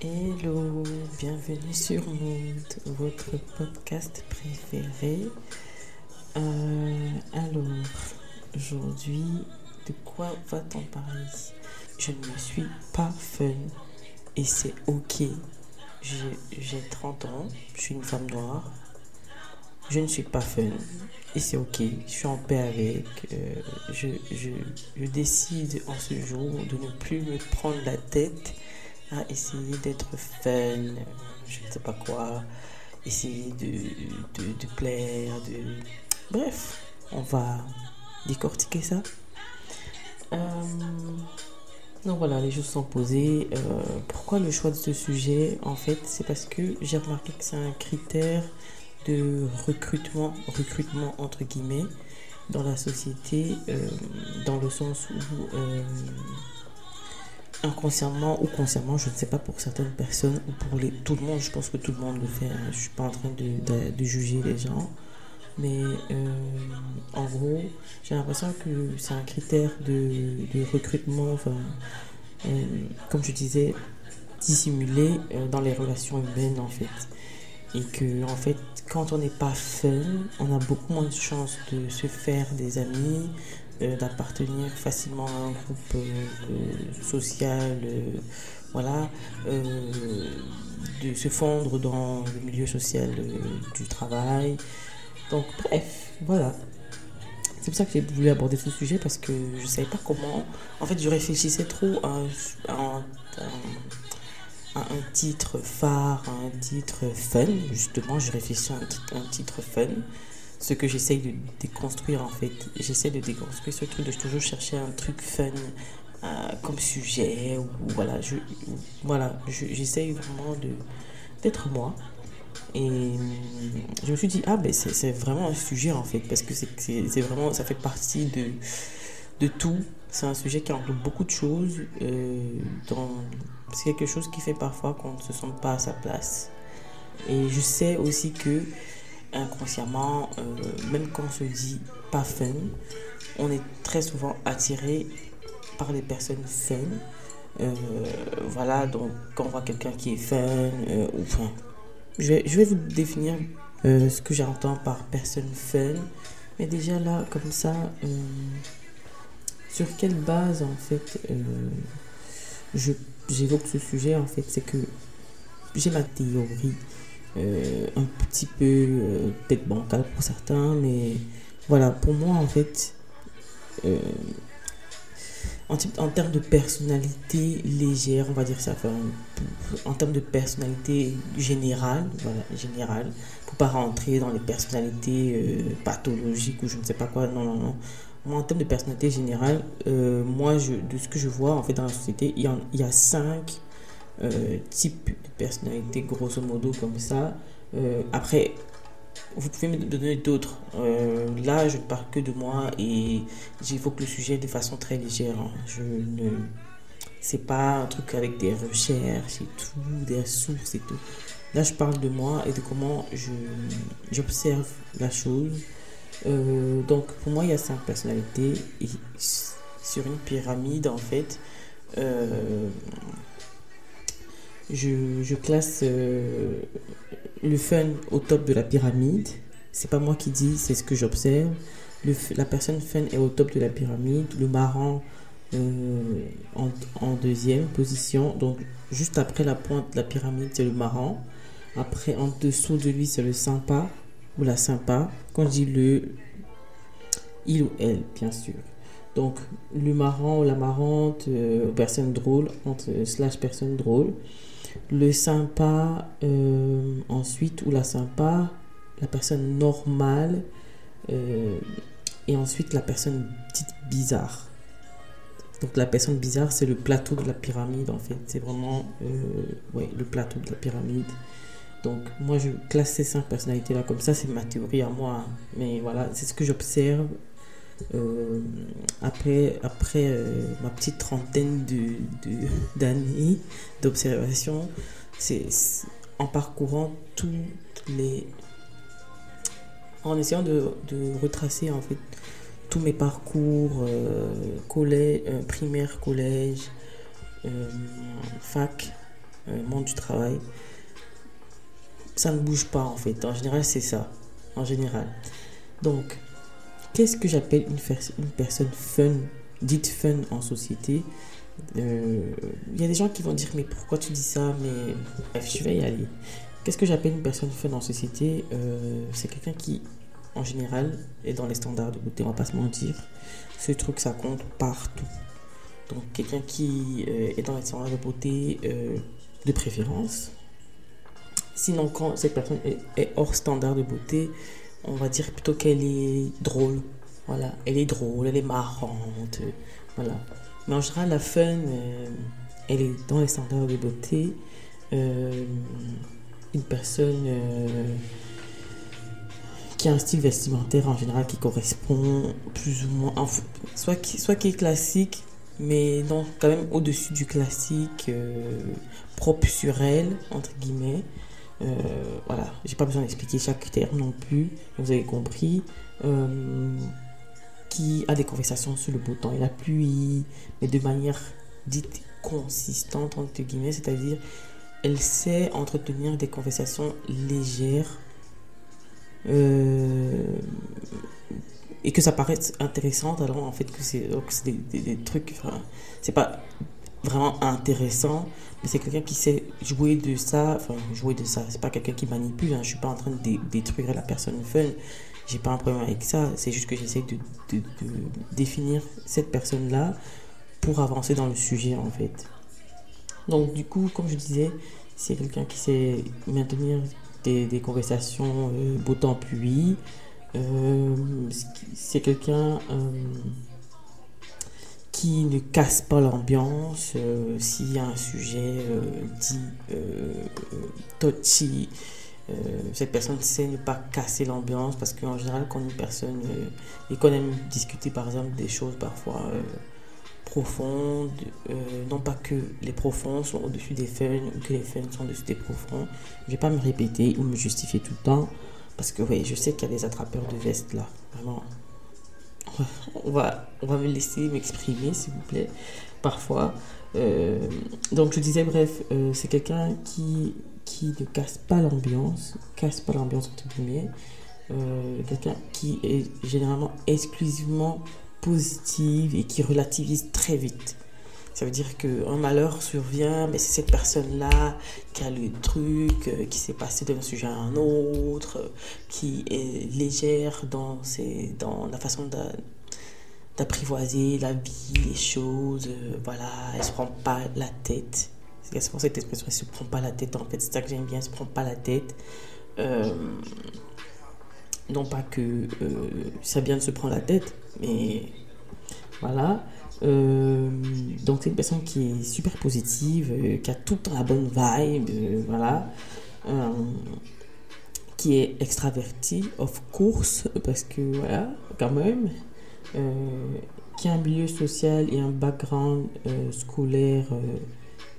Hello, bienvenue sur Mood, votre podcast préféré. Euh, alors, aujourd'hui, de quoi va-t-on parler Je ne suis pas fun et c'est ok. J'ai 30 ans, je suis une femme noire. Je ne suis pas fun et c'est ok. Je suis en paix avec. Euh, je décide en ce jour de ne plus me prendre la tête à essayer d'être fun, je ne sais pas quoi, essayer de, de, plaire, de... Bref, on va décortiquer ça. Euh, donc voilà, les choses sont posées. Euh, pourquoi le choix de ce sujet? En fait, c'est parce que j'ai remarqué que c'est un critère de recrutement, recrutement entre guillemets, dans la société, euh, dans le sens où inconsciemment ou consciemment, je ne sais pas pour certaines personnes ou pour les, tout le monde, je pense que tout le monde le fait, hein. je ne suis pas en train de, juger les gens, mais euh, en gros, j'ai l'impression que c'est un critère de, recrutement, enfin, euh, comme je disais, dissimulé euh, dans les relations humaines en fait. Et que en fait, quand on n'est pas fun, on a beaucoup moins de chances de se faire des amis, d'appartenir facilement à un groupe euh, euh, social, voilà, de se fondre dans le milieu social du travail. Donc bref, voilà. C'est pour ça que j'ai voulu aborder ce sujet parce que je ne savais pas comment. En fait, je réfléchissais trop à, un titre phare, à un titre fun. Justement, je réfléchissais à un titre fun ce que j'essaye de déconstruire en fait. J'essaie de déconstruire ce truc de toujours chercher un truc fun euh, comme sujet. Ou, voilà, je, voilà, j'essaye vraiment d'être moi. Et je me suis dit, ah ben c'est vraiment un sujet en fait, parce que c'est vraiment, ça fait partie de, de tout. C'est un sujet qui englobe beaucoup de choses. Euh, c'est quelque chose qui fait parfois qu'on ne se sent pas à sa place. Et je sais aussi que inconsciemment, euh, même quand on se dit pas fun, on est très souvent attiré par les personnes fun. Euh, voilà, donc quand on voit quelqu'un qui est fun, euh, enfin, je vais, je vais vous définir ce que j'entends par personne fun. Mais déjà là, comme ça, sur quelle base en fait j'évoque ce sujet en fait, c'est que j'ai ma théorie euh, un petit peu euh, peut-être bancal pour certains, mais voilà, pour moi en fait, euh, en, en, termes de personnalité légère, on va dire ça, en termes de personnalité générale, voilà, générale, pour pas rentrer dans les personnalités pathologiques ou je ne sais pas quoi, non, non, non. Moi, en termes de personnalité générale, moi, je, de ce que je vois en fait dans la société, il y, il y a cinq euh, type de personnalité, grosso modo, comme ça. Euh, après, vous pouvez me donner d'autres. Euh, là, je parle que de moi et j'évoque le sujet de façon très légère. Hein. Je ne. C'est pas un truc avec des recherches et tout, des sources et tout. Là, je parle de moi et de comment je, j'observe la chose. donc, pour moi, il y a cinq personnalités. Et sur une pyramide, en fait, je, classe euh, le fun au top de la pyramide. C'est pas moi qui dis, c'est ce que j'observe. La personne fun est au top de la pyramide. Le marrant euh, en, deuxième position. Donc, juste après la pointe de la pyramide, c'est le marrant. Après, en dessous de lui, c'est le sympa ou la sympa. Quand je dis le, il ou elle, bien sûr. Donc, le marrant ou la marrante, euh, personne drôle, entre, slash personne drôle le sympa euh, ensuite ou la sympa, la personne normale euh, et ensuite la personne dite bizarre. Donc la personne bizarre, c'est le plateau de la pyramide en fait. C'est vraiment euh, le plateau de la pyramide. Donc moi je classe ces cinq personnalités là comme ça, c'est ma théorie à moi. Mais voilà, c'est ce que j'observe euh, après, après euh, ma petite trentaine d'années de, d'observation, c'est en parcourant toutes les. en essayant de, de retracer en fait tous mes parcours euh, collège, primaire, collège, fac, monde du travail, ça ne bouge pas en fait. En général, c'est ça. En général. Donc, qu'est-ce que j'appelle une, personne fun, dite fun en société? Euh, Il y a des gens qui vont dire, mais pourquoi tu dis ça? Mais bref, je vais y aller. Qu'est-ce que j'appelle une personne fun en société? Euh, C'est quelqu'un qui, en général, est dans les standards de beauté, on va pas se mentir. Ce truc, ça compte partout. Donc, quelqu'un qui euh, est dans les standards de beauté de préférence, Sinon, quand cette personne est, hors standard de beauté, on va dire plutôt qu'elle est drôle. Voilà, elle est drôle, elle est marrante. Voilà. Mais en général, la fun, euh, elle est dans les standards de beauté. Euh, une personne euh, qui a un style vestimentaire en général qui correspond plus ou moins, soit qui, soit qui est classique, mais non, quand même au-dessus du classique, propre sur elle, entre guillemets. Euh, voilà, j'ai pas besoin d'expliquer chaque terme non plus, vous avez compris. Euh, qui a des conversations sur le beau temps et la pluie, mais de manière dite consistante, entre guillemets, c'est-à-dire elle sait entretenir des conversations légères euh, et que ça paraisse intéressant alors en fait que c'est des, trucs c'est pas vraiment intéressant. Mais c'est quelqu'un qui sait jouer de ça. Enfin, jouer de ça. C'est pas quelqu'un qui manipule. Hein. Je suis pas en train de détruire la personne fun. J'ai pas un problème avec ça. C'est juste que j'essaie de, définir cette personne-là pour avancer dans le sujet, en fait. Donc, du coup, comme je disais, c'est quelqu'un qui sait maintenir des, des conversations euh, beau temps pluie. Euh, c'est quelqu'un. Euh, qui ne casse pas l'ambiance. Euh, s'il y a un sujet euh, dit euh, touchy, cette personne sait ne pas casser l'ambiance parce qu'en général, quand une personne et qu'on aime discuter par exemple des choses parfois profondes, non pas que les profonds sont au-dessus des fun ou que les fun sont au-dessus des profonds, je vais pas me répéter ou me justifier tout le temps parce que oui, je sais qu'il y a des attrapeurs de vestes là, vraiment on va, on va me laisser m'exprimer, s'il vous plaît, parfois. Euh, donc, je disais, bref, euh, c'est quelqu'un qui, qui ne casse pas l'ambiance, casse pas l'ambiance, entre guillemets. Euh, quelqu'un qui est généralement exclusivement positive et qui relativise très vite. Ça veut dire qu'un malheur survient, mais c'est cette personne-là qui a le truc, euh, qui s'est passé d'un sujet à un autre, euh, qui est légère dans, ses, dans la façon d'apprivoiser la vie, les choses. Euh, voilà, elle se prend pas la tête. C'est pour cette expression, elle se prend pas la tête. En fait, c'est ça que j'aime bien, elle se prend pas la tête. non pas que ça vient de se prendre la tête, mais voilà. Euh, donc c'est une personne qui est super positive, euh, qui a tout la bonne vibe, euh, voilà. qui est extravertie, of course, parce que voilà, quand même. qui a un milieu social et un background scolaire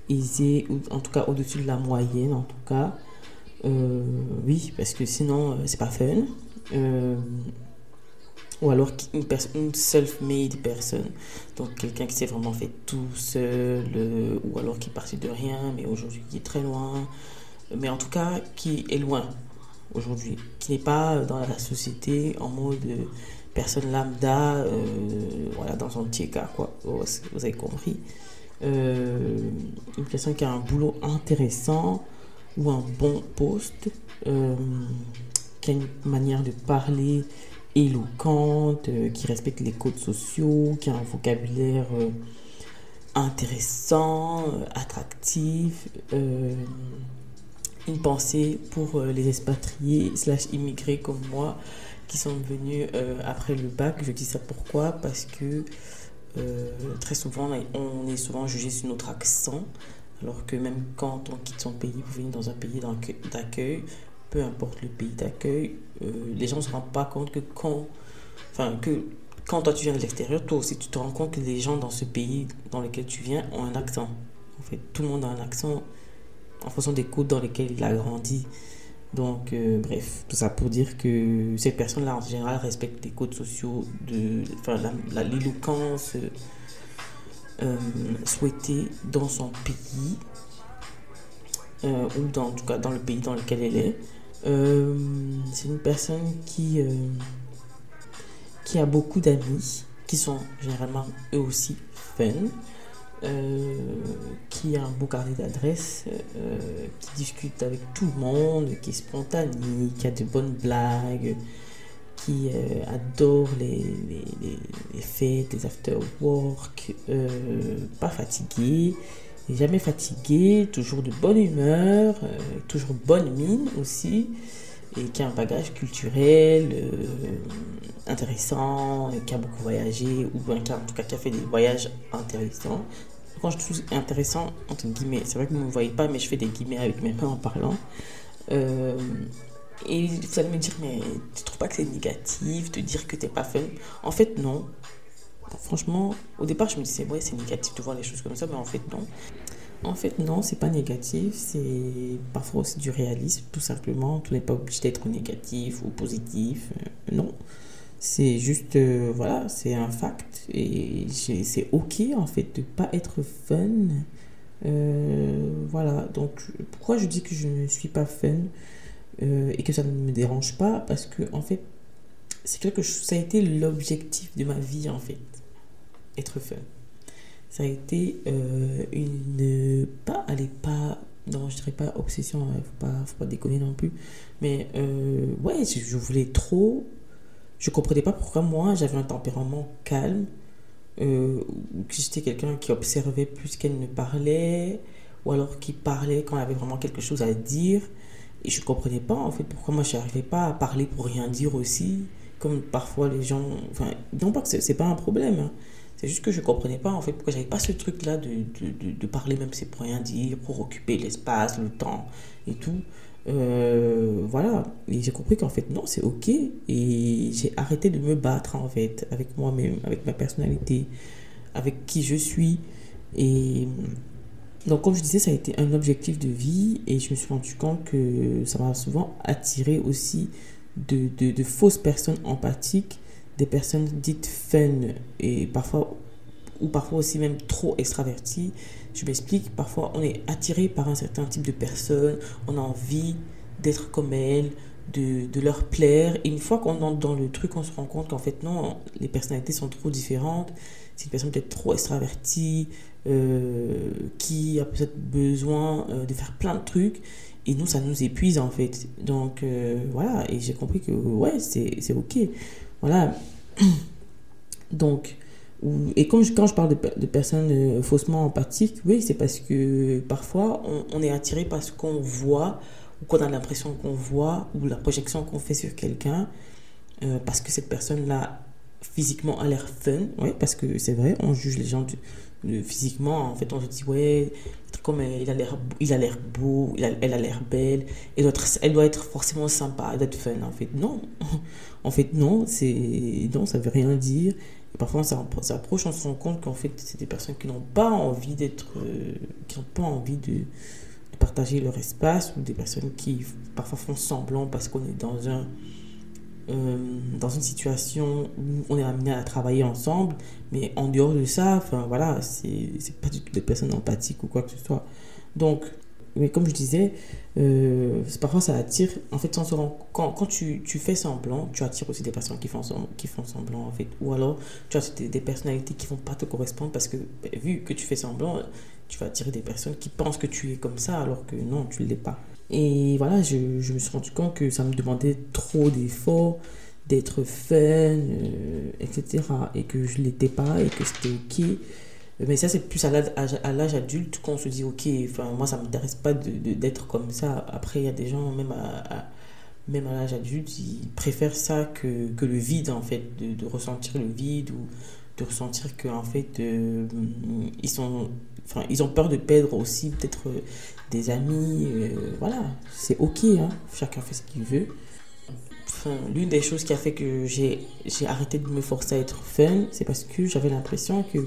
aisé, ou en tout cas au-dessus de la moyenne, en tout cas. oui, parce que sinon, c'est pas fun ou alors une, self-made personne. Donc quelqu'un qui s'est vraiment fait tout seul, euh, ou alors qui est parti de rien, mais aujourd'hui qui est très loin, mais en tout cas qui est loin aujourd'hui, qui n'est pas dans la société en mode euh, personne lambda, euh, voilà, dans son petit cas, quoi. Vous avez compris. une personne qui a un boulot intéressant ou un bon poste, qui a une manière de parler éloquente, euh, qui respecte les codes sociaux, qui a un vocabulaire euh, intéressant, euh, attractif, une pensée pour les expatriés slash immigrés comme moi qui sont venus après le bac. Je dis ça pourquoi? Parce que très souvent, on est souvent jugé sur notre accent, alors que même quand on quitte son pays pour venir dans un pays d'accueil, peu importe le pays d'accueil, euh, les gens ne se rendent pas compte que quand, enfin, que quand toi tu viens de l'extérieur, toi aussi tu te rends compte que les gens dans ce pays dans lequel tu viens ont un accent. En fait, tout le monde a un accent en fonction des codes dans lesquels il a grandi. Donc, euh, bref, tout ça pour dire que cette personne-là, en général, respecte les codes sociaux, de, enfin, l'éloquence euh, souhaitée dans son pays ou dans, en tout cas dans le pays dans lequel elle est. c'est une personne qui, qui a beaucoup d'amis, qui sont généralement eux aussi fun. Euh, qui a un beau carnet d'adresses, euh, qui discute avec tout le monde, qui est spontané, qui a de bonnes blagues, qui euh, adore les, les, les, fêtes, les after-work, pas fatigué, jamais fatigué, toujours de bonne humeur, toujours bonne mine aussi et qui a un bagage culturel intéressant, qui a beaucoup voyagé, ou en tout cas qui a fait des voyages intéressants quand je trouve intéressant, entre guillemets, c'est vrai que vous ne me voyez pas, mais je fais des guillemets avec mes mains en parlant. Euh, et vous allez me dire, mais tu trouves pas que c'est négatif de dire que tu n'es pas fun? En fait, non. Franchement, au départ, je me disais, ouais, c'est négatif de voir les choses comme ça, mais en fait, non. En fait, non, c'est pas négatif, c'est parfois aussi du réalisme, tout simplement. Tout n'est pas obligé d'être négatif ou positif. Euh, non. C'est juste, euh, voilà, c'est un fact. Et c'est ok, en fait, de pas être fun. Euh, voilà, donc pourquoi je dis que je ne suis pas fun et que ça ne me dérange pas? Parce que, en fait, c'est quelque chose, ça a été l'objectif de ma vie, en fait, être fun. Ça a été une. Pas, allez, pas. Non, je dirais pas obsession, il faut pas, faut pas déconner non plus. Mais ouais, je voulais trop je comprenais pas pourquoi moi j'avais un tempérament calme, euh, que j'étais quelqu'un qui observait plus qu'elle ne parlait, ou alors qui parlait quand elle avait vraiment quelque chose à dire. Et je comprenais pas en fait pourquoi moi je n'arrivais pas à parler pour rien dire aussi, comme parfois les gens. Enfin, non pas que c'est pas un problème, hein. C'est juste que je comprenais pas en fait pourquoi j'avais pas ce truc là de, de, de, parler même c'est pour rien dire, pour occuper l'espace, le temps et tout. Euh, voilà, et j'ai compris qu'en fait, non, c'est ok. Et j'ai arrêté de me battre, en fait, avec moi-même, avec ma personnalité, avec qui je suis. Et donc, comme je disais, ça a été un objectif de vie. Et je me suis rendu compte que ça m'a souvent attiré aussi de, de fausses personnes empathiques, des personnes dites fun et parfois ou parfois aussi même trop extraverties je m'explique, parfois on est attiré par un certain type de personne, on a envie d'être comme elle, de, de, leur plaire. Et une fois qu'on entre dans le truc, on se rend compte qu'en fait, non, les personnalités sont trop différentes. C'est une personne peut-être trop extravertie, euh, qui a peut-être besoin euh, de faire plein de trucs. Et nous, ça nous épuise en fait. Donc euh, voilà, et j'ai compris que ouais, c'est ok. Voilà. Donc, et quand je, parle de, de personnes euh, faussement empathiques, oui, c'est parce que parfois on, est attiré par ce qu'on voit ou qu'on a l'impression qu'on voit ou la projection qu'on fait sur quelqu'un euh, parce que cette personne-là physiquement a l'air fun, oui, parce que c'est vrai, on juge les gens physiquement, en fait on se dit ouais, comme il a l'air il a l'air beau, elle a l'air belle, elle doit, être, elle doit être forcément sympa, elle doit être fun, en fait. Non, en fait non, c'est non, ça veut rien dire. Parfois, on s'approche, on se rend compte qu'en fait, c'est des personnes qui n'ont pas envie d'être, euh, qui n'ont pas envie de, partager leur espace, ou des personnes qui parfois font semblant parce qu'on est dans un, euh, dans une situation où on est amené à travailler ensemble, mais en dehors de ça, enfin voilà, c'est, pas du tout des personnes empathiques ou quoi que ce soit. Donc, mais comme je disais, euh, parfois ça attire. En fait, quand, tu, fais semblant, tu attires aussi des personnes qui font, qui font semblant, en fait. Ou alors, tu as des, des personnalités qui ne vont pas te correspondre parce que, ben, vu que tu fais semblant, tu vas attirer des personnes qui pensent que tu es comme ça alors que non, tu ne l'es pas. Et voilà, je, je, me suis rendu compte que ça me demandait trop d'efforts, d'être fun, euh, etc. Et que je ne l'étais pas et que c'était ok. Mais ça, c'est plus à l'âge adulte qu'on se dit, ok, moi, ça ne m'intéresse pas d'être comme ça. Après, il y a des gens, même à, même à l'âge adulte, ils préfèrent ça que, que le vide, en fait, de, ressentir le vide de ressentir qu'en fait, euh, ils, sont, enfin, ils ont peur de perdre aussi peut-être euh, des amis. Euh, voilà, c'est ok, hein, chacun fait ce qu'il veut. Enfin, L'une des choses qui a fait que j'ai arrêté de me forcer à être fun, c'est parce que j'avais l'impression que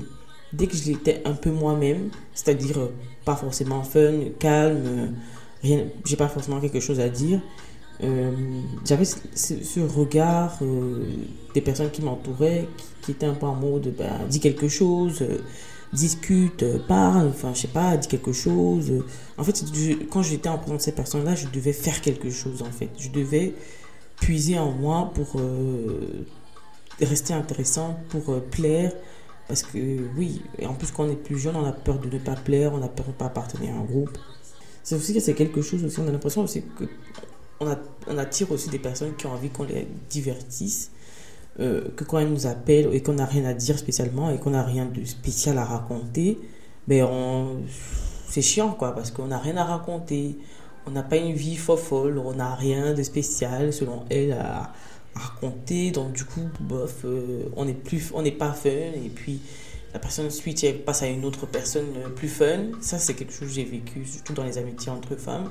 dès que je l'étais un peu moi-même, c'est-à-dire pas forcément fun, calme, j'ai pas forcément quelque chose à dire, euh, j'avais ce, regard des personnes qui m'entouraient qui, étaient un peu en mode bah, dis quelque chose, discute, parle, enfin, je sais pas, dit quelque chose. En fait, quand j'étais en présence de ces personnes-là, je devais faire quelque chose, en fait. Je devais puiser en moi pour euh, rester intéressant, pour euh, plaire. Parce que, oui, et en plus, quand on est plus jeune, on a peur de ne pas plaire, on a peur de ne pas appartenir à un groupe. C'est aussi que c'est quelque chose aussi, on a l'impression aussi que on, attire aussi des personnes qui ont envie qu'on les divertisse euh, que quand elle nous appelle et qu'on n'a rien à dire spécialement et qu'on n'a rien de spécial à raconter, ben on... c'est chiant quoi, parce qu'on n'a rien à raconter, on n'a pas une vie folle, on n'a rien de spécial selon elle à, raconter, donc du coup, bof, euh, on n'est plus, on n'est pas fun et puis la personne switch elle passe à une autre personne plus fun. Ça, c'est quelque chose que j'ai vécu, surtout dans les amitiés entre femmes.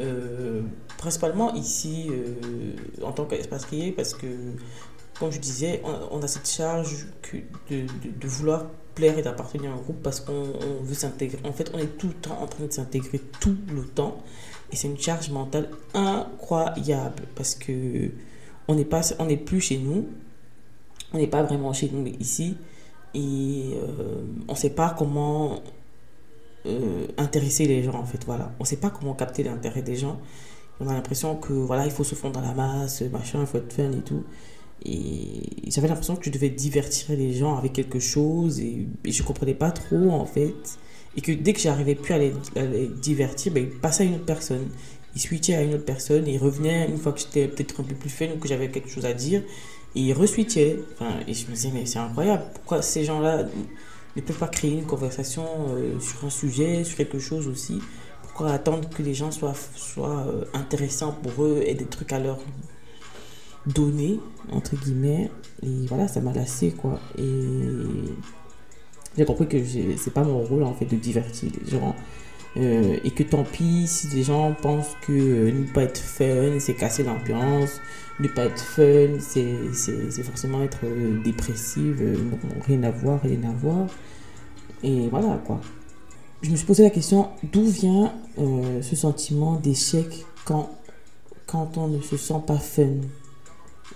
Euh, principalement ici, en tant qu'expatrié, parce que comme je disais, on, a cette charge de, de, vouloir plaire et d'appartenir à un groupe parce qu'on veut s'intégrer. En fait, on est tout le temps en train de s'intégrer, tout le temps. Et c'est une charge mentale incroyable parce que on n'est pas, on n'est plus chez nous. On n'est pas vraiment chez nous ici. Et euh, on ne sait pas comment euh, intéresser les gens, en fait. Voilà. On sait pas comment capter l'intérêt des gens. On a l'impression que voilà, il faut se fondre dans la masse, machin, il faut être fun et tout. Et j'avais l'impression que je devais divertir les gens avec quelque chose et, je comprenais pas trop en fait. Et que dès que j'arrivais plus à les, divertir, ben, il passait à une autre personne. Il switchait à une autre personne et il revenait une fois que j'étais peut-être un peu plus fun ou que j'avais quelque chose à dire. Et il reswitchait. Enfin, et je me disais, mais c'est incroyable. Pourquoi ces gens-là ne peuvent pas créer une conversation euh, sur un sujet, sur quelque chose aussi Pourquoi attendre que les gens soient, soient euh, intéressants pour eux et des trucs à leur donner, entre guillemets. Et voilà, ça m'a lassé, quoi. Et j'ai compris que c'est pas mon rôle, en fait, de divertir les gens. Euh, et que tant pis si les gens pensent que euh, ne pas être fun, c'est casser l'ambiance. Ne pas être fun, c'est forcément être euh, dépressive. rien à voir, rien à voir. Et voilà, quoi. Je me suis posé la question, d'où vient ce sentiment d'échec quand, quand on ne se sent pas fun?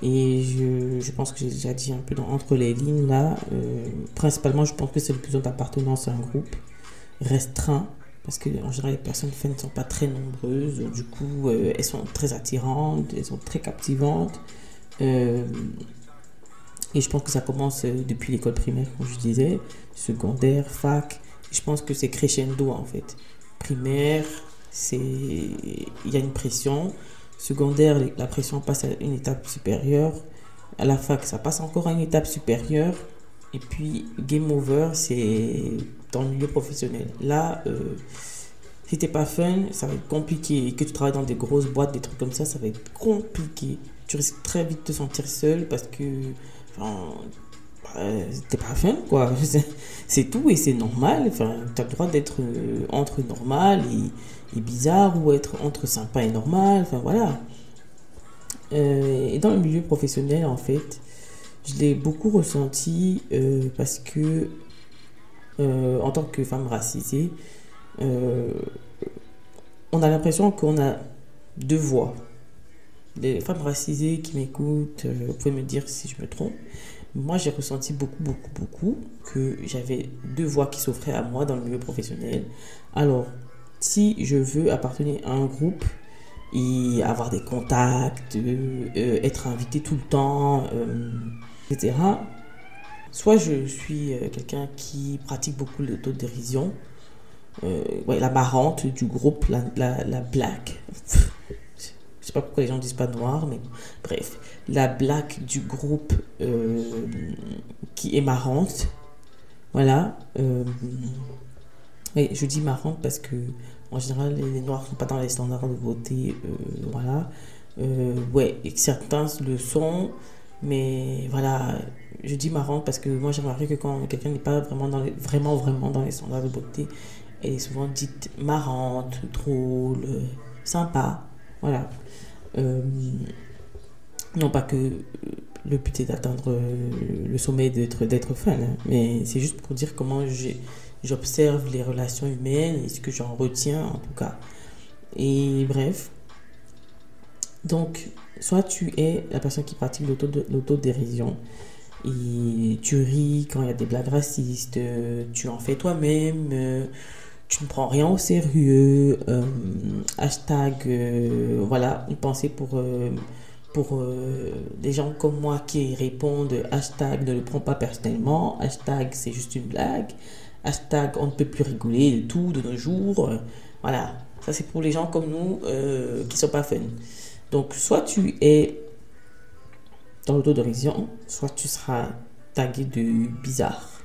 Et je, je pense que j'ai déjà dit un peu dans, entre les lignes là. Euh, principalement, je pense que c'est le besoin d'appartenance à un groupe restreint. Parce que en général, les personnes fans ne sont pas très nombreuses. Du coup, euh, elles sont très attirantes, elles sont très captivantes. Euh, et je pense que ça commence depuis l'école primaire, comme je disais, secondaire, fac. Je pense que c'est crescendo en fait. Primaire, c'est il y a une pression Secondaire, la pression passe à une étape supérieure. À la fac, ça passe encore à une étape supérieure. Et puis, game over, c'est le milieu professionnel. Là, euh, si t'es pas fun, ça va être compliqué. Et que tu travailles dans des grosses boîtes, des trucs comme ça, ça va être compliqué. Tu risques très vite de te sentir seul parce que enfin, bah, t'es pas fun, quoi. C'est tout et c'est normal. Enfin, tu as le droit d'être euh, entre normal et bizarre ou être entre sympa et normal. Enfin voilà. Euh, et dans le milieu professionnel, en fait, je l'ai beaucoup ressenti euh, parce que, euh, en tant que femme racisée, on a l'impression qu'on a deux voix. Les femmes racisées qui m'écoutent, vous pouvez me dire si je me trompe. Moi, j'ai ressenti beaucoup, beaucoup, beaucoup que j'avais deux voix qui s'offraient à moi dans le milieu professionnel. Alors, si je veux appartenir à un groupe et avoir des contacts, euh, être invité tout le temps, euh, etc., soit je suis euh, quelqu'un qui pratique beaucoup l'autodérision, ouais, la marrante du groupe, la, la, la black. Je sais pas pourquoi les gens disent pas noir, mais bref, la black du groupe qui est marrante. Voilà. Mais je dis marrante parce que en général, les Noirs ne sont pas dans les standards de beauté. Euh, voilà. Euh, ouais, et certains le sont. Mais voilà, je dis marrante parce que moi j'ai remarqué que quand quelqu'un n'est pas vraiment, dans les, vraiment, vraiment dans les standards de beauté, elle est souvent dite marrante, drôle, sympa. Voilà. Euh, non pas que le but est d'atteindre le sommet d'être d'être fun, hein, mais c'est juste pour dire comment j'observe les relations humaines et ce que j'en retiens en tout cas. Et bref. Donc, soit tu es la personne qui pratique l'autodérision Et tu ris quand il y a des blagues racistes, tu en fais toi-même, tu ne prends rien au sérieux. hashtag, voilà, une pensée pour pour des gens comme moi qui répondent hashtag ne le prends pas personnellement, hashtag c'est juste une blague, hashtag on ne peut plus rigoler tout de nos jours. Voilà, ça c'est pour les gens comme nous euh, qui sont pas fun. Donc soit tu es dans l'autodérision, soit tu seras tagué de bizarre.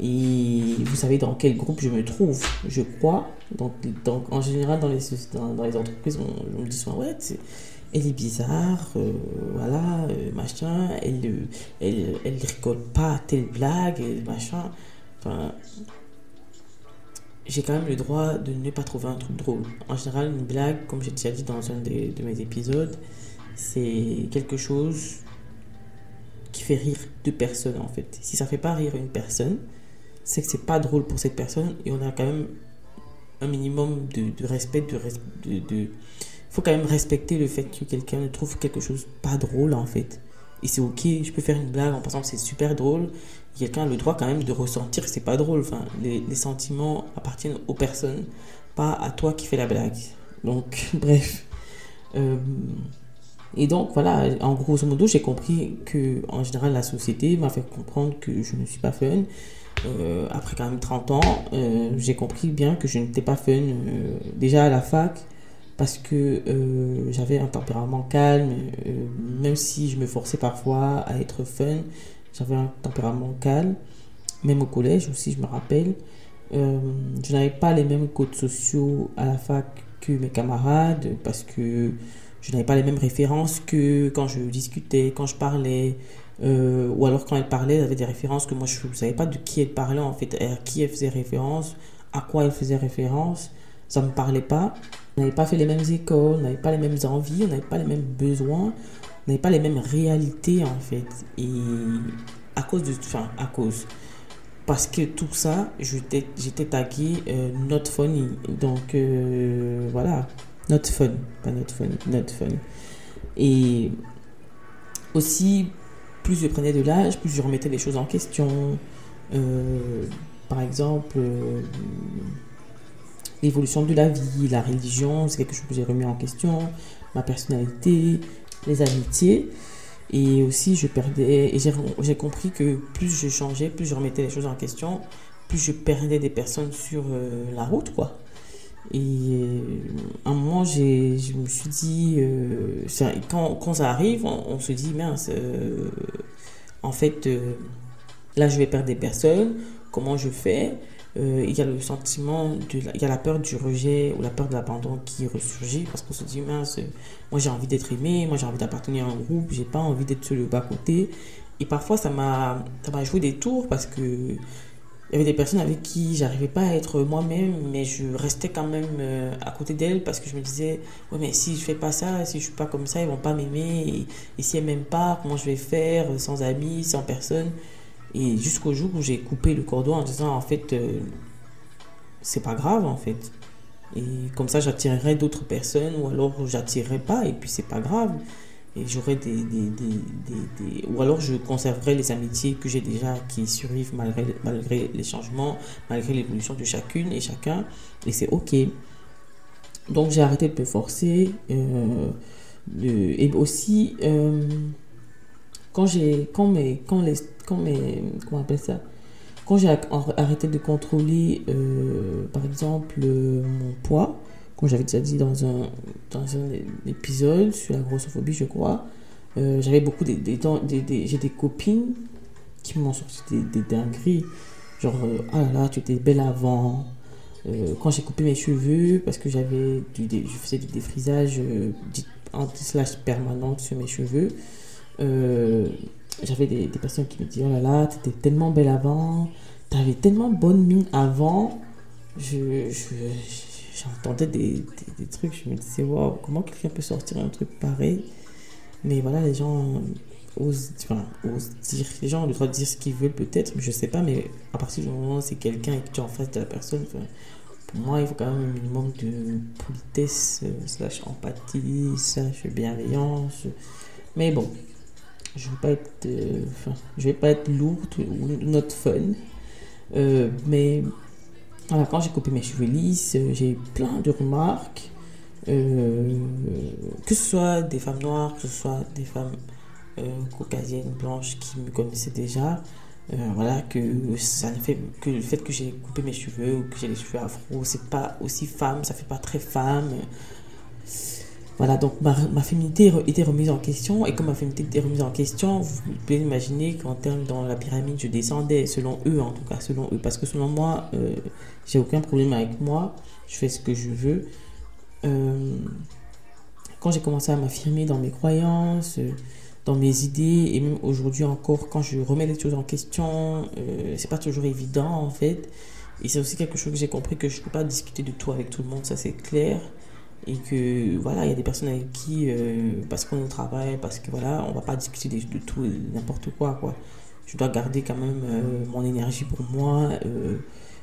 Et vous savez dans quel groupe je me trouve, je crois. Donc, en général, dans les, dans, les entreprises, on, me dit souvent, ouais, elle est bizarre, euh, voilà, euh, machin, elle, elle, elle rigole pas à telle blague, machin. Enfin, j'ai quand même le droit de ne pas trouver un truc drôle. En général, une blague, comme j'ai déjà dit dans un de mes épisodes, c'est quelque chose qui fait rire deux personnes en fait. Si ça fait pas rire une personne, c'est que c'est pas drôle pour cette personne et on a quand même un minimum de, respect, de, de, faut quand même respecter le fait que quelqu'un ne trouve quelque chose pas drôle en fait. Et c'est ok, je peux faire une blague en pensant que c'est super drôle. Quelqu'un a le droit quand même de ressentir que c'est pas drôle. Enfin, les, sentiments appartiennent aux personnes, pas à toi qui fais la blague. Donc, bref. Euh, et donc, voilà, en grosso modo, j'ai compris que, en général, la société m'a fait comprendre que je ne suis pas fun. Euh, après quand même 30 ans, euh, j'ai compris bien que je n'étais pas fun. déjà à la fac, parce que euh, j'avais un tempérament calme, euh, même si je me forçais parfois à être fun, j'avais un tempérament calme, même au collège aussi, je me rappelle. Euh, je n'avais pas les mêmes codes sociaux à la fac que mes camarades, parce que je n'avais pas les mêmes références que quand je discutais, quand je parlais, ou alors quand elle parlait, elle avait des références que moi je ne savais pas de qui elle parlait en fait, à qui elle faisait référence, à quoi elle faisait référence, ça ne me parlait pas. N'avait pas fait les mêmes écoles, n'avait pas les mêmes envies, on n'avait pas les mêmes besoins, on n'avait pas les mêmes réalités en fait. Et à cause de. Enfin, à cause. Parce que tout ça, j'étais tagué euh, not funny. Donc euh, voilà, not fun, pas not funny, not fun. Et aussi, plus je prenais de l'âge, plus je remettais les choses en question. Euh, par exemple, l'évolution de la vie, la religion, c'est quelque chose que j'ai remis en question, ma personnalité, les amitiés. Et aussi, je perdais, et j'ai compris que plus je changeais, plus je remettais les choses en question, plus je perdais des personnes sur euh, la route, quoi. Et euh, à un moment, je me suis dit, euh, quand, quand, ça arrive, on, se dit, mince, en fait, là, je vais perdre des personnes, comment je fais? Euh, il y a le sentiment, de il y a la peur du rejet ou la peur de l'abandon qui ressurgit parce qu'on se dit, mince, moi j'ai envie d'être aimé, moi j'ai envie d'appartenir à un groupe, j'ai pas envie d'être sur le bas-côté. Et parfois ça m'a joué des tours parce que il y avait des personnes avec qui j'arrivais pas à être moi-même, mais je restais quand même euh, à côté d'elles parce que je me disais, ouais, mais si je fais pas ça, si je suis pas comme ça, ils vont pas m'aimer. Et, et si elles m'aiment pas, comment je vais faire sans amis, sans personne? Et jusqu'au jour où j'ai coupé le cordon en disant en fait, euh, c'est pas grave en fait. Et comme ça, j'attirerai d'autres personnes ou alors j'attirerai pas et puis c'est pas grave. Et j'aurai des, des, des, Ou alors je conserverai les amitiés que j'ai déjà qui survivent malgré, malgré les changements, malgré l'évolution de chacune et chacun. Et c'est ok. Donc j'ai arrêté de me forcer. Euh, et aussi, euh, quand, j'ai, quand, mes, quand les quand mes, comment appelle ça? Quand j'ai arrêté de contrôler, euh, par exemple, mon poids, comme j'avais déjà dit dans un, dans un épisode sur la grossophobie, je crois, euh, j'avais beaucoup des, des, des, j'ai des copines qui m'ont sorti des, dingueries. Genre, euh, ah là là, tu étais belle avant. quand j'ai coupé mes cheveux, parce que j'avais du, je faisais du défrisage anti-slash permanent sur mes cheveux j'avais des, personnes qui me disaient, oh là là, t'étais tellement belle avant, t'avais tellement bonne mine avant. Je, j'entendais des, des, trucs, je me disais, wow, comment quelqu'un peut sortir un truc pareil? Mais voilà, les gens osent, osent dire, les gens ont le droit de dire ce qu'ils veulent peut-être, mais je sais pas, mais à partir du moment où c'est quelqu'un et que tu en face de la personne, pour moi, il faut quand même un minimum de politesse, euh, slash empathie, slash bienveillance. Mais bon, je vais pas être, euh, je vais pas être lourde ou not fun. Euh, mais quand j'ai coupé mes cheveux lisses, euh, j'ai eu plein de remarques. que ce soit des femmes noires, que ce soit des femmes caucasiennes, blanches qui me connaissaient déjà. voilà, que ça ne fait que le fait que j'ai coupé mes cheveux ou que j'ai les cheveux afro, c'est pas aussi femme, ça fait pas très femme. Voilà, donc ma, féminité était remise en question. Et comme ma féminité était remise en question, vous pouvez imaginer qu'en termes dans la pyramide, je descendais, selon eux en tout cas, selon eux. Parce que selon moi, euh, j'ai aucun problème avec moi. Je fais ce que je veux. Euh, quand j'ai commencé à m'affirmer dans mes croyances, euh, dans mes idées, et même aujourd'hui encore, quand je remets les choses en question, c'est pas toujours évident en fait. Et c'est aussi quelque chose que j'ai compris que je peux pas discuter de tout avec tout le monde, ça c'est clair et que voilà il y a des personnes avec qui euh, parce qu'on travaille parce que voilà on va pas discuter de, tout n'importe quoi quoi. Je dois garder quand même euh, mon énergie pour moi euh,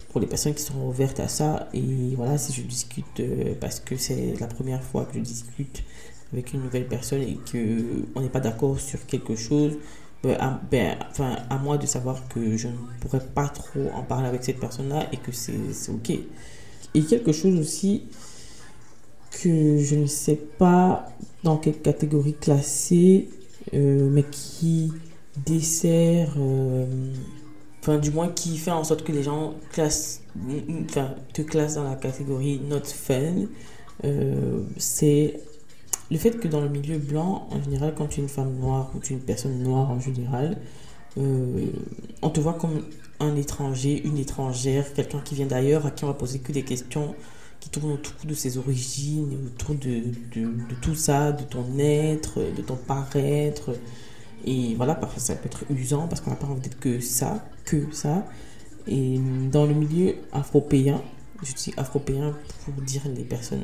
pour les personnes qui sont ouvertes à ça. Et voilà si je discute parce que c'est la première fois que je discute avec une nouvelle personne et que on n'est pas d'accord sur quelque chose ben, ben, enfin, à moi de savoir que je ne pourrais pas trop en parler avec cette personne là et que c'est ok. Et quelque chose aussi que je ne sais pas dans quelle catégorie classer, euh, mais qui dessert, euh, enfin du moins qui fait en sorte que les gens classent, te classent dans la catégorie not fun, euh, c'est le fait que dans le milieu blanc, en général, quand tu es une femme noire ou tu es une personne noire en général, on te voit comme un étranger, une étrangère, quelqu'un qui vient d'ailleurs, à qui on va poser que des questions qui tourne autour de ses origines, autour de, de, tout ça, de ton être, de ton paraître. Et voilà, parfois ça peut être usant parce qu'on n'a pas envie d'être que ça, que ça. Et dans le milieu afropéen, je dis afropéen pour dire les personnes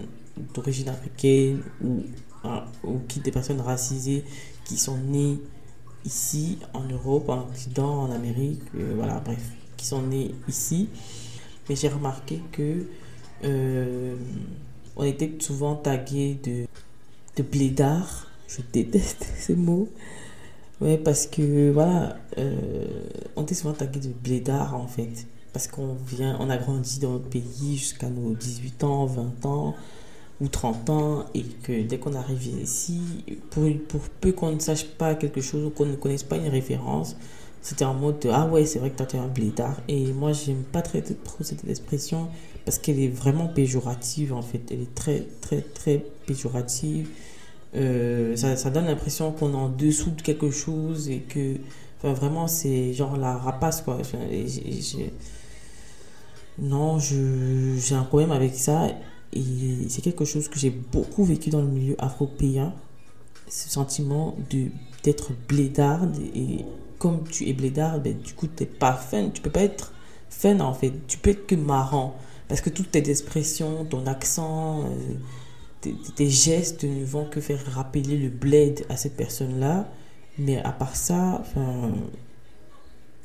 d'origine africaine ou, hein, ou qui, des personnes racisées qui sont nées ici en Europe, en Occident, en Amérique, euh, voilà, bref, qui sont nées ici. Mais j'ai remarqué que euh, on était souvent tagué de, de blédard. Je déteste ces mots. Ouais, parce que voilà, euh, on était souvent tagué de blédard en fait. Parce qu'on vient, on a grandi dans notre pays jusqu'à nos 18 ans, 20 ans ou 30 ans et que dès qu'on arrive ici, pour, pour peu qu'on ne sache pas quelque chose ou qu'on ne connaisse pas une référence, c'était en mode de, ah ouais, c'est vrai que toi tu es un blédard. Et moi, j'aime pas très trop cette expression parce qu'elle est vraiment péjorative en fait. Elle est très, très, très péjorative. Euh, ça, ça, donne l'impression qu'on est en dessous de quelque chose et que enfin, vraiment c'est genre la rapace quoi. non, j'ai un problème avec ça et c'est quelque chose que j'ai beaucoup vécu dans le milieu afro-péen. Ce sentiment d'être blédarde et comme tu es blédarde, ben, du coup tu n'es pas fun. Tu peux pas être fun en fait. Tu peux être que marrant. Parce que toutes tes expressions, ton accent, euh, tes, gestes ne vont que faire rappeler le bled à cette personne-là. Mais à part ça,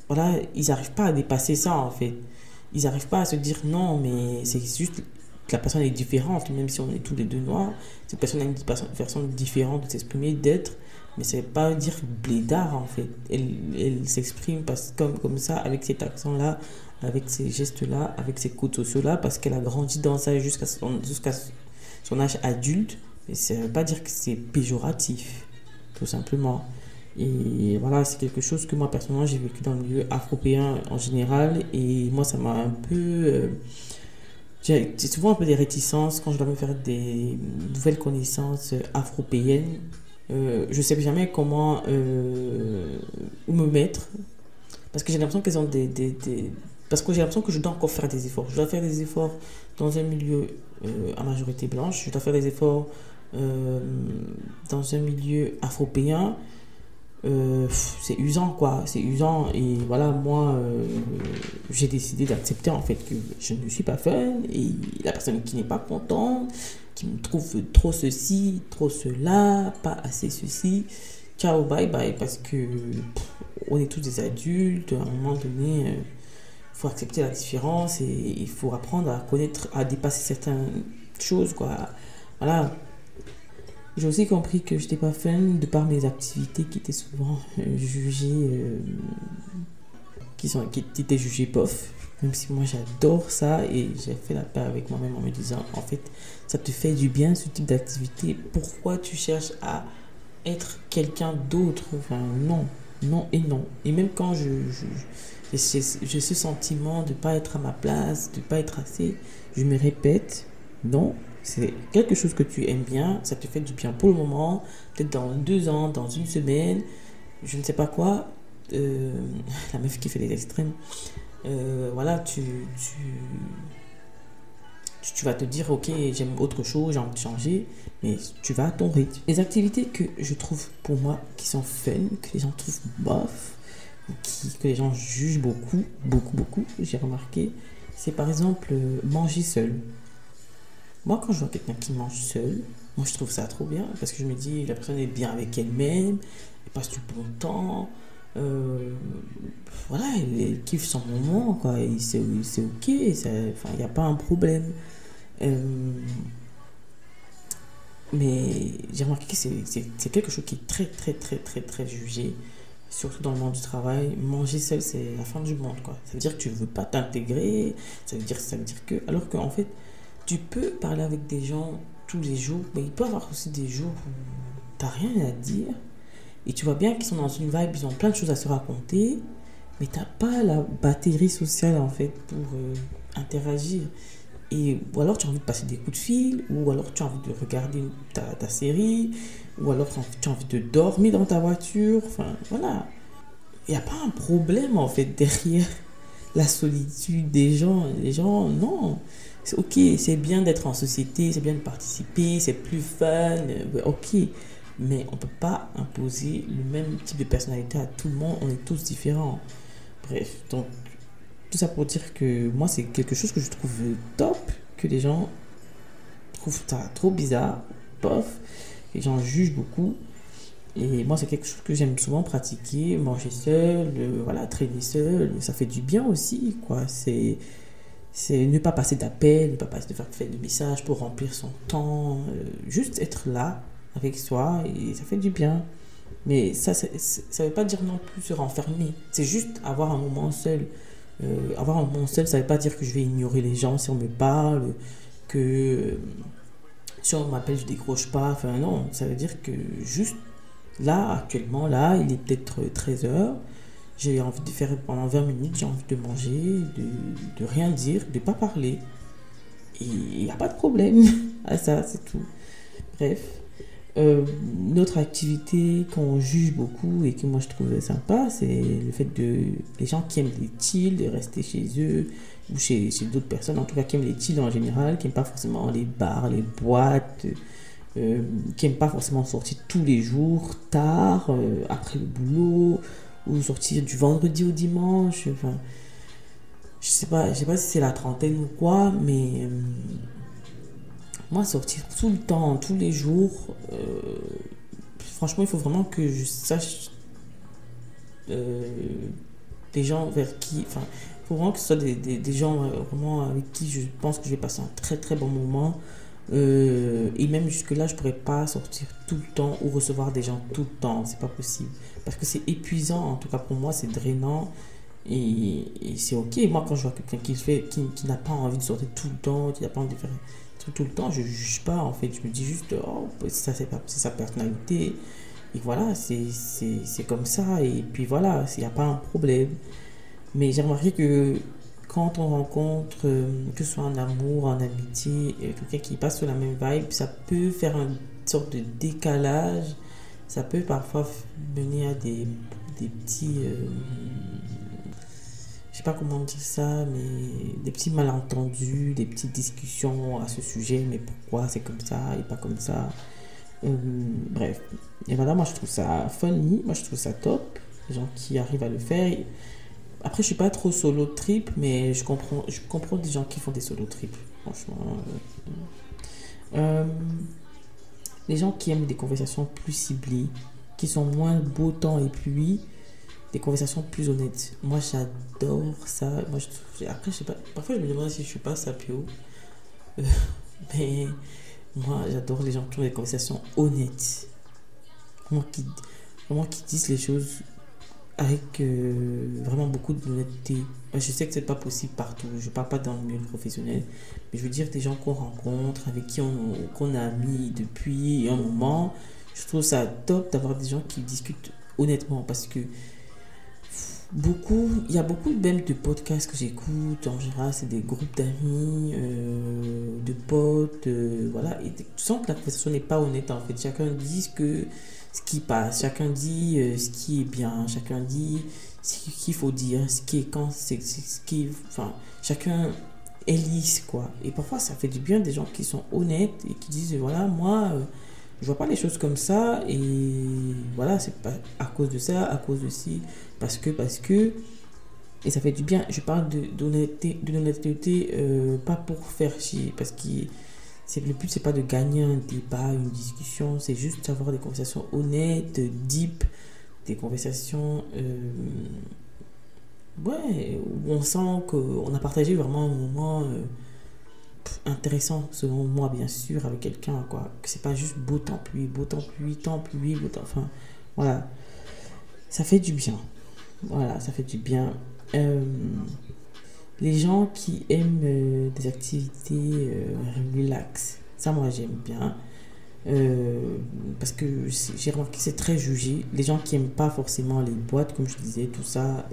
voilà, ils n'arrivent pas à dépasser ça en fait. Ils n'arrivent pas à se dire non, mais c'est juste que la personne est différente, même si on est tous les deux noirs. Cette personne a une façon différente de s'exprimer, d'être. Mais ça ne veut pas dire blédard en fait. Elle, elle s'exprime comme, comme ça, avec cet accent-là, avec ces gestes-là, avec ces codes sociaux-là, parce qu'elle a grandi dans ça jusqu'à son, son âge adulte. Mais ça ne veut pas dire que c'est péjoratif, tout simplement. Et voilà, c'est quelque chose que moi, personnellement, j'ai vécu dans le milieu afropéen en général. Et moi, ça m'a un peu... Euh, j'ai souvent un peu des réticences quand je dois me faire des nouvelles connaissances afropéennes. Euh, je sais jamais comment... Euh, où me mettre. Parce que j'ai l'impression ont des parce que j'ai l'impression que je dois encore faire des efforts. Je dois faire des efforts dans un milieu euh, à majorité blanche. Je dois faire des efforts euh, dans un milieu afropéen. Euh, c'est usant, quoi. C'est usant. Et voilà, moi, j'ai décidé d'accepter en fait que je ne suis pas fun. Et la personne qui n'est pas contente, qui me trouve trop ceci, trop cela, pas assez ceci. Ciao, bye bye. Parce que on est tous des adultes. À un moment donné il faut accepter la différence et il faut apprendre à connaître, à dépasser certaines choses, quoi. Voilà. J'ai aussi compris que je n'étais pas fan de par mes activités qui étaient souvent euh, jugées. Euh, qui, sont, qui étaient jugées bof. Même si moi j'adore ça et j'ai fait la paix avec moi-même en me disant en fait ça te fait du bien ce type d'activité. Pourquoi tu cherches à être quelqu'un d'autre? Enfin non, non et non. Et même quand je, j'ai ce sentiment de ne pas être à ma place, de ne pas être assez, je me répète, non, c'est quelque chose que tu aimes bien, ça te fait du bien pour le moment, peut-être dans deux ans, dans une semaine, je ne sais pas quoi, euh, la meuf qui fait les extrêmes, euh, voilà, tu, tu, tu, vas te dire, ok, j'aime autre chose, j'ai envie de changer, mais tu vas à ton rythme. Les activités que je trouve pour moi qui sont fun, que les gens trouvent bof, qui, que les gens jugent beaucoup, beaucoup, beaucoup, j'ai remarqué, c'est par exemple euh, manger seul. Moi, quand je vois quelqu'un qui mange seul, moi je trouve ça trop bien parce que je me dis la personne est bien avec elle-même, elle passe du bon temps, euh, voilà, elle, kiffe son moment, quoi, c'est ok, il n'y a pas un problème. Euh, mais j'ai remarqué que c'est quelque chose qui est très, très, très, très, très jugé surtout dans le monde du travail, manger seul, c'est la fin du monde, quoi. Ça veut dire que tu ne veux pas t'intégrer, ça ça veut dire que... Alors qu'en fait, tu peux parler avec des gens tous les jours, mais il peut y avoir aussi des jours où tu n'as rien à dire, et tu vois bien qu'ils sont dans une vibe, ils ont plein de choses à se raconter, mais tu n'as pas la batterie sociale, en fait, pour euh, interagir. Et, ou alors tu as envie de passer des coups de fil, ou alors tu as envie de regarder ta, série, ou alors tu as envie de dormir dans ta voiture. Enfin, voilà. Il n'y a pas un problème, en fait, derrière la solitude des gens. Les gens, non. C'est ok, c'est bien d'être en société, c'est bien de participer, c'est plus fun, ok. Mais on peut pas imposer le même type de personnalité à tout le monde, on est tous différents. Bref, donc tout ça pour dire que moi, c'est quelque chose que je trouve top, que les gens trouvent ça trop bizarre, bof. Les gens jugent beaucoup. Et moi, c'est quelque chose que j'aime souvent pratiquer, manger seul, euh, voilà, traîner seul. Ça fait du bien aussi, quoi. C'est, c'est ne pas passer d'appel, ne pas passer de faire, de messages pour remplir son temps. Euh, juste être là avec soi et ça fait du bien. Mais ça, ça ne veut pas dire non plus se renfermer. C'est juste avoir un moment seul. Euh, avoir un moment seul, ça ne veut pas dire que je vais ignorer les gens si on me parle, que si on m'appelle, je décroche pas. Enfin, non, ça veut dire que juste là, actuellement, là, il est peut-être 13h. J'ai envie de faire pendant 20 minutes, j'ai envie de manger, de, de rien dire, de pas parler. Et il n'y a pas de problème à ça, c'est tout. Bref. Euh, une autre activité qu'on juge beaucoup et que moi je trouve sympa, c'est le fait de les gens qui aiment les chill, de rester chez eux ou chez, chez d'autres personnes, en tout cas qui aiment les chill en général, qui n'aiment pas forcément les bars, les boîtes, euh, qui n'aiment pas forcément sortir tous les jours, tard, euh, après le boulot, ou sortir du vendredi au dimanche. Enfin, je sais pas, je sais pas si c'est la trentaine ou quoi, mais moi, sortir tout le temps, tous les jours, euh, franchement, il faut vraiment que je sache euh, des gens vers qui. Enfin, faut vraiment que ce soit des, des, des, gens euh, vraiment avec qui je pense que je vais passer un très très bon moment. Et même jusque-là, je pourrais pas sortir tout le temps ou recevoir des gens tout le temps. C'est pas possible. Parce que c'est épuisant, en tout cas pour moi, c'est drainant. Et, c'est ok. Moi, quand je vois quelqu'un qui, fait, qui, n'a pas envie de sortir tout le temps, qui n'a pas envie de faire tout le temps, je juge pas en fait, je me dis juste, oh, ça c'est sa personnalité, et voilà, c'est comme ça, et puis voilà, il n'y a pas un problème. Mais j'ai remarqué que quand on rencontre, euh, que ce soit en amour, en amitié, quelqu'un qui passe sur la même vibe, ça peut faire une sorte de décalage, ça peut parfois mener à des, des petits... Euh, je sais pas comment dire ça, mais des petits malentendus, des petites discussions à ce sujet, mais pourquoi c'est comme ça et pas comme ça. Euh, bref. Et voilà, moi je trouve ça funny, moi je trouve ça top, les gens qui arrivent à le faire. Après, je suis pas trop solo trip, mais je comprends, je comprends des gens qui font des solo trips, franchement. Euh, les gens qui aiment des conversations plus ciblées, qui sont moins beau temps et pluie, des conversations plus honnêtes. Moi, j'adore ça. Moi, je, après, je sais pas, parfois, je me demande si je suis pas sapio. Euh, mais Moi, j'adore les gens qui ont des conversations honnêtes. Vraiment qui, qui disent les choses avec euh, vraiment beaucoup d'honnêteté. Je sais que c'est pas possible partout. Je parle pas dans le milieu professionnel, mais je veux dire des gens qu'on rencontre, avec qui on qu'on a mis depuis un moment. Je trouve ça top d'avoir des gens qui discutent honnêtement parce que beaucoup, il y a beaucoup même de podcasts que j'écoute. En général, c'est des groupes d'amis, euh, de potes, euh, voilà. Et tu sens que la conversation n'est pas honnête en fait. Chacun dit que ce qui passe, chacun dit euh, ce qui est bien, chacun dit ce qu'il faut dire, ce qui est quand, c'est ce qui, enfin, chacun est lisse quoi. Et parfois, ça fait du bien des gens qui sont honnêtes et qui disent voilà, moi je vois pas les choses comme ça et voilà c'est pas à cause de ça à cause de ci parce que parce que. Et ça fait du bien. Je parle de d'honnêteté de euh, pas pour faire chier parce c'est le but c'est pas de gagner un débat une discussion c'est juste d'avoir des conversations honnêtes deep des conversations euh, ouais où on sent qu'on a partagé vraiment un moment euh, intéressant selon moi bien sûr avec quelqu'un quoi. Que c'est pas juste beau temps pluie beau temps pluie temps pluie beau temps enfin voilà. Ça fait du bien. Voilà ça fait du bien. Euh, les gens qui aiment euh, des activités euh, relax ça moi j'aime bien parce que j'ai remarqué c'est très jugé les gens qui aiment pas forcément les boîtes comme je disais tout ça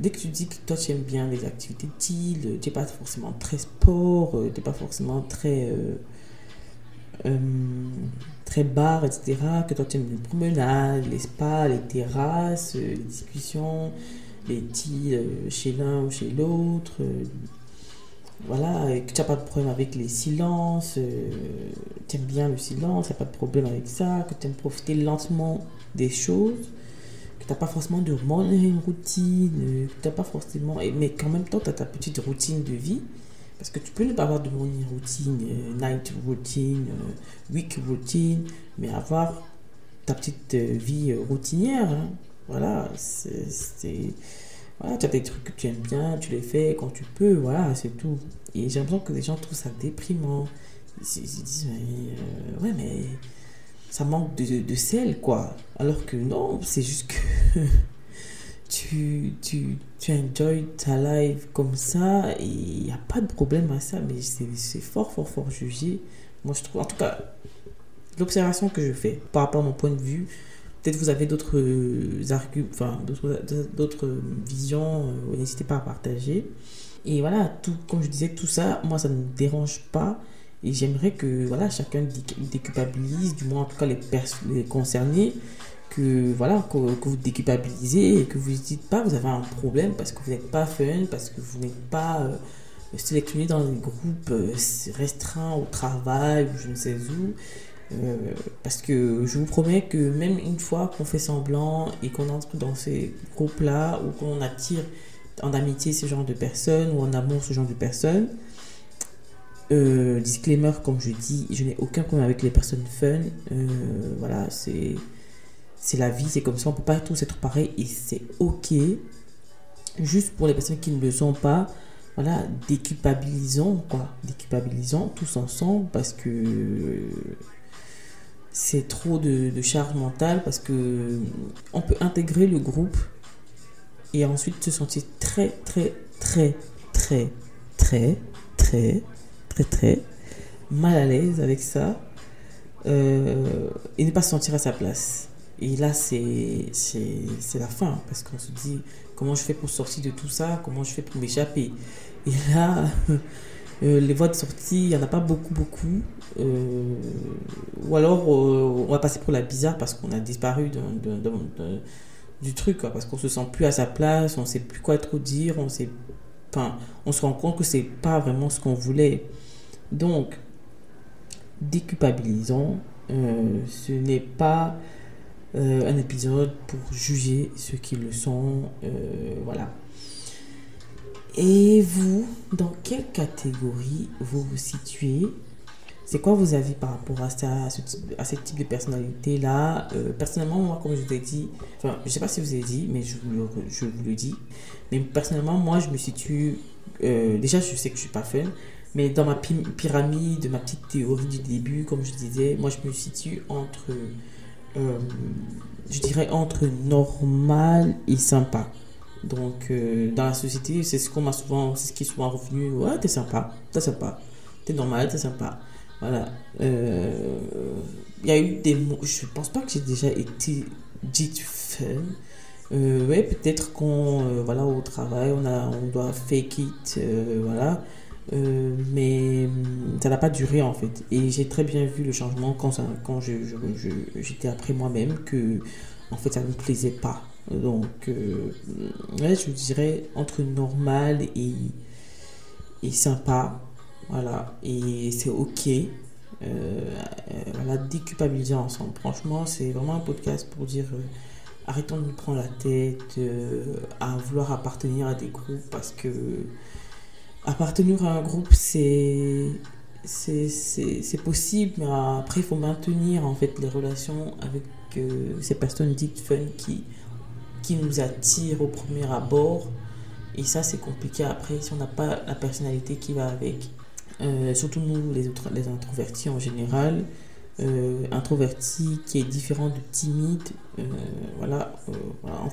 dès que tu dis que toi tu aimes bien les activités de tu n'es pas forcément très sport, euh, tu n'es pas forcément très, euh, euh, très bar, etc., que toi tu aimes les promenades, les spas, les terrasses, les discussions, les deals chez l'un ou chez l'autre, voilà, et que tu n'as pas de problème avec les silences, tu aimes bien le silence, tu n'as pas de problème avec ça, que tu aimes profiter lentement des choses t'as pas forcément de morning routine, t'as pas forcément, mais qu'en même temps, tu as ta petite routine de vie. Parce que tu peux ne pas avoir de morning routine, euh, night routine, euh, week routine, mais avoir ta petite euh, vie routinière. Hein. Voilà, c'est. Voilà, tu as des trucs que tu aimes bien, tu les fais quand tu peux, voilà, c'est tout. Et j'ai l'impression que les gens trouvent ça déprimant. Ils, se disent, ouais, mais ça manque de, de, sel, quoi. Alors que non, c'est juste que tu, tu, tu enjoy ta life comme ça et il n'y a pas de problème à ça, mais c'est fort, fort, fort jugé. Moi, je trouve, en tout cas, l'observation que je fais par rapport à mon point de vue, peut-être vous avez d'autres arguments, enfin, d'autres visions, euh, n'hésitez pas à partager. Et voilà, tout, comme je disais, tout ça, moi, ça ne me dérange pas et j'aimerais que voilà, chacun déculpabilise, du moins en tout cas les, les concernés, que, voilà, que, vous déculpabilisez et que vous ne dites pas vous avez un problème parce que vous n'êtes pas fun, parce que vous n'êtes pas euh, sélectionné dans des groupes euh, restreints au travail ou je ne sais où. Euh, parce que je vous promets que même une fois qu'on fait semblant et qu'on entre dans ces groupes-là ou qu'on attire en amitié ce genre de personnes ou en amour ce genre de personnes, euh, disclaimer, comme je dis, je n'ai aucun problème avec les personnes fun. Euh, voilà, c'est la vie, c'est comme ça. On peut pas tous être pareil et c'est ok. Juste pour les personnes qui ne le sont pas, voilà, déculpabilisons quoi, déculpabilisons tous ensemble parce que c'est trop de, de charge mentale parce que on peut intégrer le groupe et ensuite se sentir très très très très très très très mal à l'aise avec ça euh, et ne pas se sentir à sa place. Et là, c'est la fin parce qu'on se dit comment je fais pour sortir de tout ça, comment je fais pour m'échapper? Et là, euh, les voies de sortie, il n'y en a pas beaucoup, beaucoup. Euh, ou alors, on va passer pour la bizarre parce qu'on a disparu du truc, parce qu'on se sent plus à sa place, on sait plus quoi trop dire, on sait, enfin, on se rend compte que c'est pas vraiment ce qu'on voulait. Donc, déculpabilisons. Euh, ce n'est pas euh, un épisode pour juger ceux qui le sont. Euh, voilà. Et vous, dans quelle catégorie vous vous situez? C'est quoi vos avis par rapport à, ça, à, ce, type, de personnalité-là? Personnellement, moi, comme je vous ai dit, enfin, je ne sais pas si vous avez dit, mais je vous, le dis. Mais personnellement, moi, je me situe. déjà, je sais que je ne suis pas fun Mais dans ma pyramide, ma petite théorie du début, comme je disais, moi je me situe entre, euh, je dirais entre normal et sympa. Donc euh, dans la société, c'est ce qu'on m'a souvent, c'est ce qui est souvent revenu. Ouais, t'es sympa, t'es sympa, t'es normal, t'es sympa. Voilà. Euh, il y a eu des mots, je pense pas que j'ai déjà été dite fun. ouais, peut-être qu'on, voilà, au travail, on, a, on doit fake it, voilà. Euh, mais hum, ça n'a pas duré en fait. Et j'ai très bien vu le changement quand, quand je, j'étais après moi-même que en fait ça ne me plaisait pas. Donc, euh, ouais, je dirais entre normal et, et sympa. Voilà, et c'est ok. Euh, voilà, déculpabiliser ensemble. Franchement, c'est vraiment un podcast pour dire arrêtons de nous prendre la tête à vouloir appartenir à des groupes parce que appartenir à un groupe, c'est c'est possible, mais après, il faut maintenir en fait les relations avec euh, ces personnes dites fun qui, qui nous attirent au premier abord. Et ça, c'est compliqué après si on n'a pas la personnalité qui va avec. Euh, surtout nous, les, autres, les introvertis en général. Euh, introverti qui est différent de timide. voilà,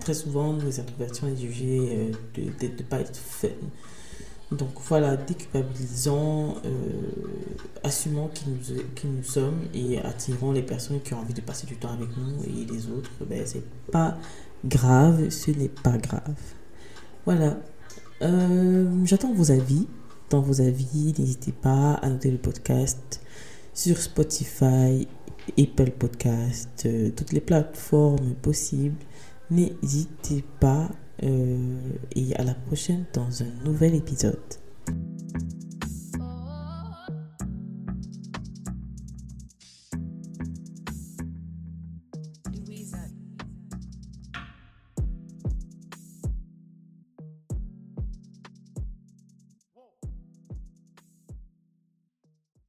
très souvent, les introvertis, on est jugés de ne pas être fun. Donc voilà, déculpabilisant, euh, assumant qui nous, qui nous sommes et attirant les personnes qui ont envie de passer du temps avec nous et les autres, ben, c'est pas grave, ce n'est pas grave. Voilà, euh, j'attends vos avis. Dans vos avis, n'hésitez pas à noter le podcast sur Spotify, Apple Podcast, euh, toutes les plateformes possibles. N'hésitez pas euh, et à la prochaine dans un nouvel épisode.